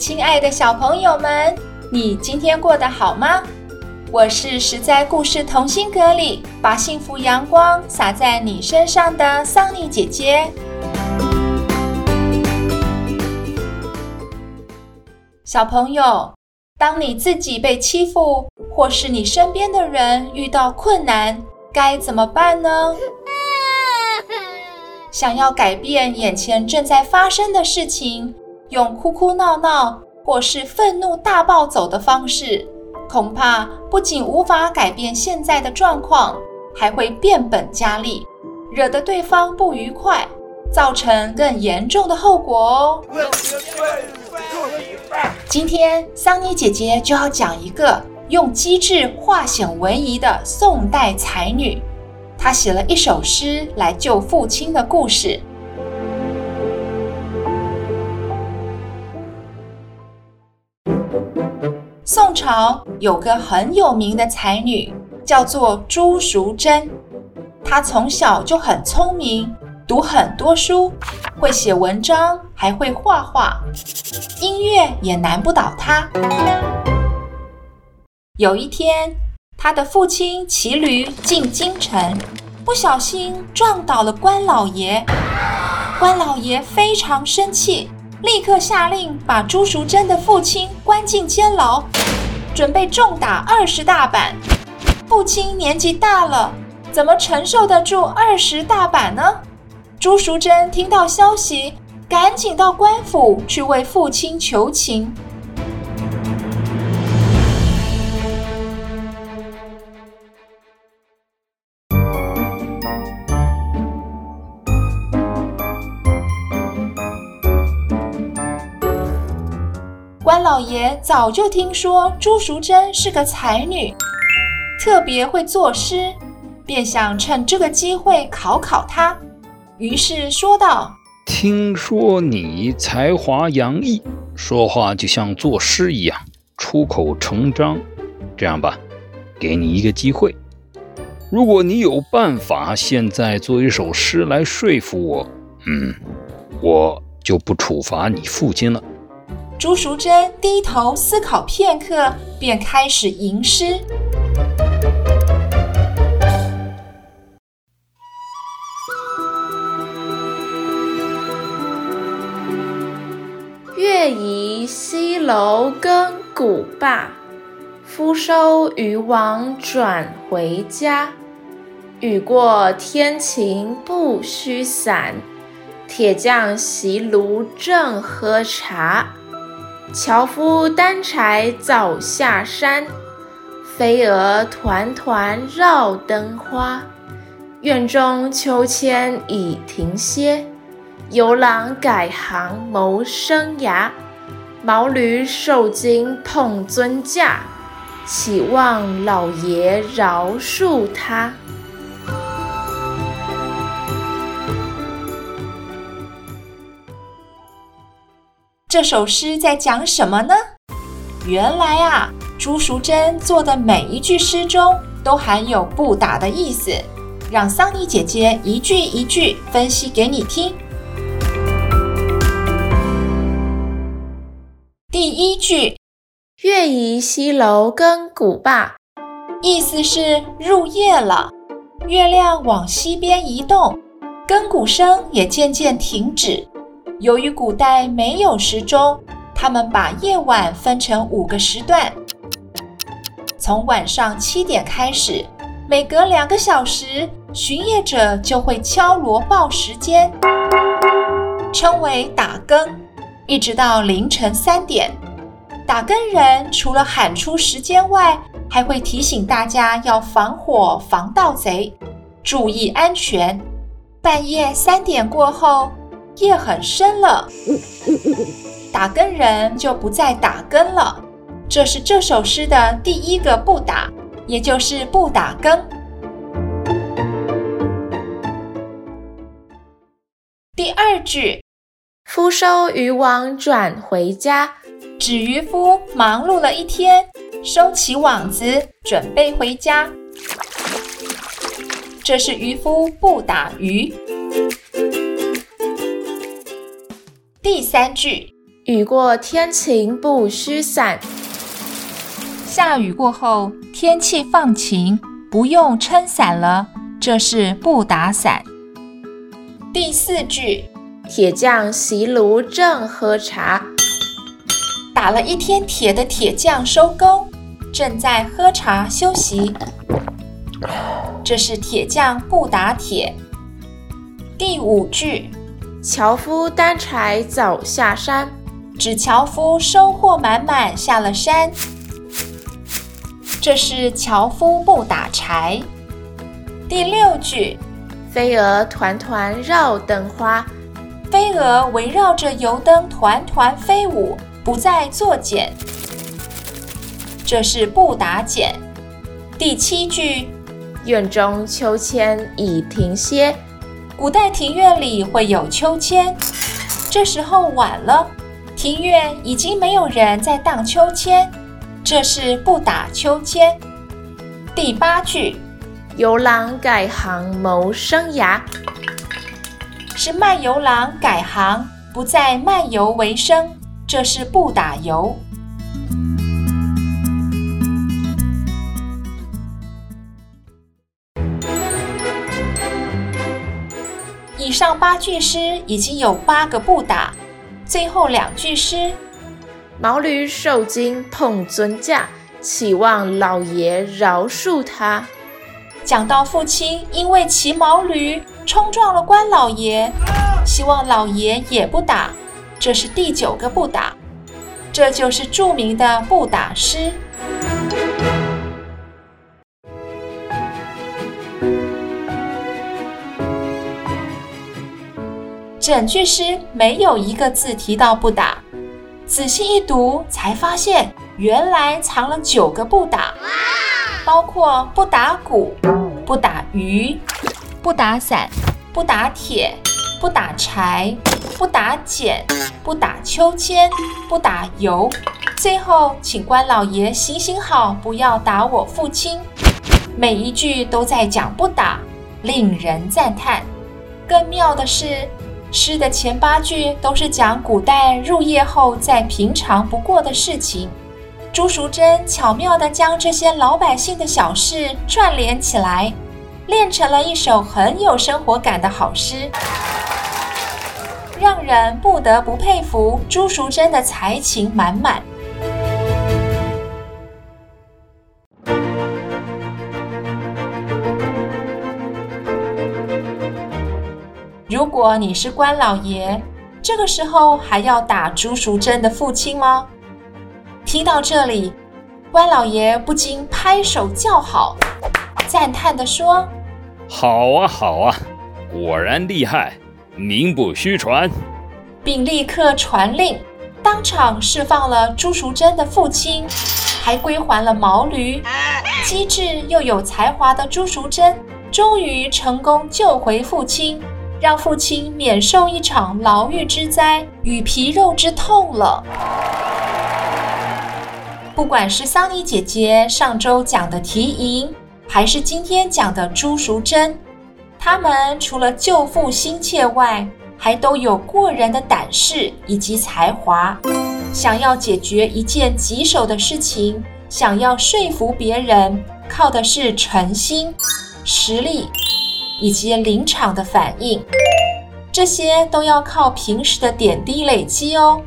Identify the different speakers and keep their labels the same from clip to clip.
Speaker 1: 亲爱的小朋友们，你今天过得好吗？我是实在故事童心阁里把幸福阳光洒在你身上的桑尼姐姐。小朋友，当你自己被欺负，或是你身边的人遇到困难，该怎么办呢？想要改变眼前正在发生的事情，用哭哭闹闹或是愤怒大暴走的方式，恐怕不仅无法改变现在的状况，还会变本加厉，惹得对方不愉快，造成更严重的后果哦。今天桑尼姐姐就要讲一个用机智化险为夷的宋代才女，她写了一首诗来救父亲的故事。宋朝有个很有名的才女，叫做朱淑珍。她从小就很聪明，读很多书，会写文章，还会画画，音乐也难不倒她。有一天，她的父亲骑驴进京城，不小心撞倒了关老爷。关老爷非常生气。立刻下令把朱淑珍的父亲关进监牢，准备重打二十大板。父亲年纪大了，怎么承受得住二十大板呢？朱淑珍听到消息，赶紧到官府去为父亲求情。老爷早就听说朱淑珍是个才女，特别会作诗，便想趁这个机会考考她。于是说道：“
Speaker 2: 听说你才华洋溢，说话就像作诗一样，出口成章。这样吧，给你一个机会，如果你有办法现在做一首诗来说服我，嗯，我就不处罚你父亲了。”
Speaker 1: 朱淑珍低头思考片刻，便开始吟诗：“
Speaker 3: 月移西楼更鼓罢，夫收渔网转回家。雨过天晴不须伞，铁匠席炉正喝茶。”樵夫担柴早下山，飞蛾团团绕灯花。院中秋千已停歇，游郎改行谋生涯。毛驴受惊碰尊驾，岂望老爷饶恕他。
Speaker 1: 这首诗在讲什么呢？原来啊，朱淑珍做的每一句诗中都含有不打的意思，让桑尼姐姐一句一句分析给你听。第一句“
Speaker 3: 月移西楼更鼓罢”，
Speaker 1: 意思是入夜了，月亮往西边移动，更鼓声也渐渐停止。由于古代没有时钟，他们把夜晚分成五个时段。从晚上七点开始，每隔两个小时，巡夜者就会敲锣报时间，称为打更，一直到凌晨三点。打更人除了喊出时间外，还会提醒大家要防火、防盗贼，注意安全。半夜三点过后，夜很深了，打更人就不再打更了。这是这首诗的第一个不打，也就是不打更。第二句，
Speaker 3: 夫收渔网转回家，
Speaker 1: 指渔夫忙碌了一天，收起网子，准备回家。这是渔夫不打鱼。第三句，
Speaker 3: 雨过天晴不须伞。
Speaker 1: 下雨过后，天气放晴，不用撑伞了。这是不打伞。第四句，
Speaker 3: 铁匠熄炉正喝茶。
Speaker 1: 打了一天铁的铁匠收工，正在喝茶休息。这是铁匠不打铁。第五句，
Speaker 3: 樵夫担柴早下山，
Speaker 1: 指樵夫收获满满下了山。这是樵夫不打柴。第六句，
Speaker 3: 飞蛾团团绕灯花，
Speaker 1: 飞蛾围绕着油灯团团飞舞，不再作茧。这是不打茧。第七句，
Speaker 3: 院中秋千已停歇，
Speaker 1: 古代庭院里会有秋千，这时候晚了，庭院已经没有人在荡秋千。这是不打秋千。第八句，
Speaker 3: 游郎改行谋生涯，
Speaker 1: 是卖油郎改行，不再卖油为生。这是不打油。上八句诗已经有八个不打，最后两句诗。
Speaker 3: 毛驴受惊碰尊驾，期望老爷饶恕他。
Speaker 1: 讲到父亲因为骑毛驴冲撞了关老爷，希望老爷也不打。这是第九个不打，这就是著名的不打诗。整句诗没有一个字提到不打。仔细一读，才发现原来藏了九个不打，包括不打鼓、不打鱼、不打伞、不打铁、不打柴、不打碱、不打秋千、不打油。最后，请关老爷行行好，不要打我父亲。每一句都在讲不打，令人赞叹。更妙的是，诗的前八句都是讲古代入夜后再平常不过的事情，朱淑珍巧妙地将这些老百姓的小事串联起来，练成了一首很有生活感的好诗，让人不得不佩服朱淑珍的才情满满。如果你是关老爷，这个时候还要打朱淑珍的父亲吗？听到这里，关老爷不禁拍手叫好，赞叹地说：“
Speaker 2: 好啊，好啊，果然厉害，名不虚传。”
Speaker 1: 并立刻传令，当场释放了朱淑珍的父亲，还归还了毛驴。机智又有才华的朱淑珍，终于成功救回父亲。让父亲免受一场牢狱之灾与皮肉之痛了。不管是桑尼姐姐上周讲的提银，还是今天讲的朱淑珍，他们除了救父心切外，还都有过人的胆识以及才华。想要解决一件棘手的事情，想要说服别人，靠的是诚心、实力。以及临场的反应，这些都要靠平时的点滴累积哦。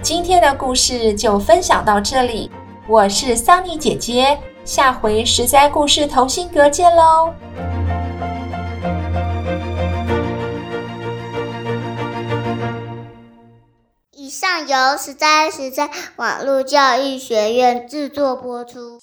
Speaker 1: 今天的故事就分享到这里，我是桑尼姐姐，下回十灾故事同心阁见喽。
Speaker 4: 以上由十灾十灾网络教育学院制作播出。